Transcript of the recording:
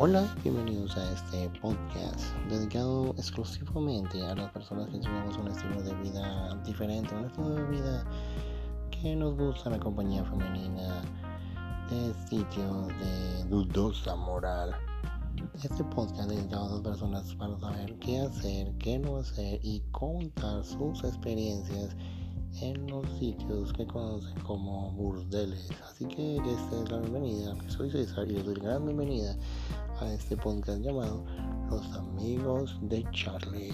Hola, bienvenidos a este podcast dedicado exclusivamente a las personas que tenemos un estilo de vida diferente, un estilo de vida que nos gusta la compañía femenina de sitios de dudosa moral. Este podcast dedicado a las personas para saber qué hacer, qué no hacer y contar sus experiencias en los sitios que conocen como burdeles. Así que esta es la bienvenida. Soy César y les doy la gran bienvenida a este podcast llamado Los Amigos de Charlie.